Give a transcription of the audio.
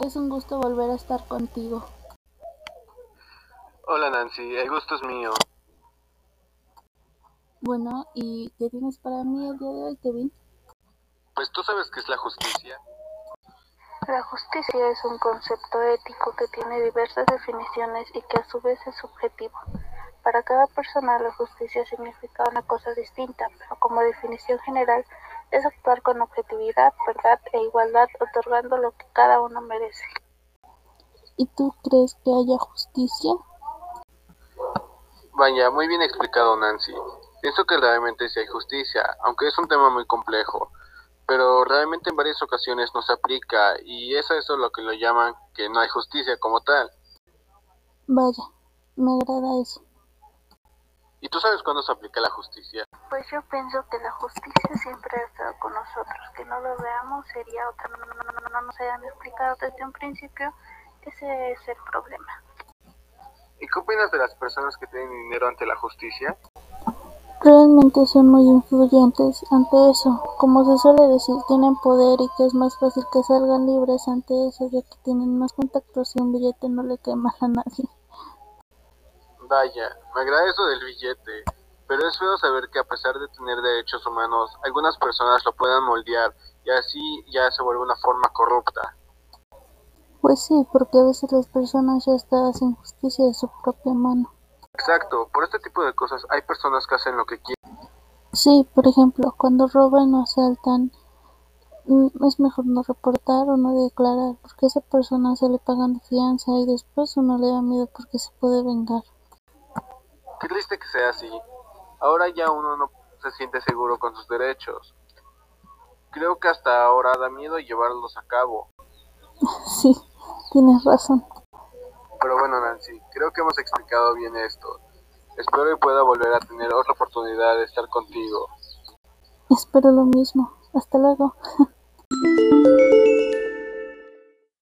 Es un gusto volver a estar contigo. Hola Nancy, el gusto es mío. Bueno, ¿y qué tienes para mí el día de hoy, Kevin? Pues tú sabes qué es la justicia. La justicia es un concepto ético que tiene diversas definiciones y que a su vez es subjetivo. Para cada persona la justicia significa una cosa distinta, pero como definición general es actuar con objetividad, verdad e igualdad, otorgando lo que cada uno merece. ¿Y tú crees que haya justicia? Vaya, muy bien explicado Nancy. Pienso que realmente sí hay justicia, aunque es un tema muy complejo, pero realmente en varias ocasiones no se aplica y es eso lo que lo llaman que no hay justicia como tal. Vaya, me agrada eso. ¿Y tú sabes cuándo se aplica la justicia? Pues yo pienso que la justicia siempre ha estado con nosotros. Que no lo veamos sería otra. No, no, no, no nos hayan explicado desde un principio. Ese es el problema. ¿Y qué opinas de las personas que tienen dinero ante la justicia? Realmente son muy influyentes ante eso. Como se suele decir, tienen poder y que es más fácil que salgan libres ante eso, ya que tienen más contactos y un billete no le cae mal a nadie. Vaya, me agrada eso del billete, pero es feo saber que a pesar de tener derechos humanos, algunas personas lo puedan moldear y así ya se vuelve una forma corrupta. Pues sí, porque a veces las personas ya están sin justicia de su propia mano. Exacto, por este tipo de cosas hay personas que hacen lo que quieren. Sí, por ejemplo, cuando roban o asaltan, mm, es mejor no reportar o no declarar, porque a esa persona se le pagan de fianza y después uno le da miedo porque se puede vengar. Qué triste que sea así. Ahora ya uno no se siente seguro con sus derechos. Creo que hasta ahora da miedo llevarlos a cabo. Sí, tienes razón. Pero bueno, Nancy, creo que hemos explicado bien esto. Espero que pueda volver a tener otra oportunidad de estar contigo. Espero lo mismo. Hasta luego.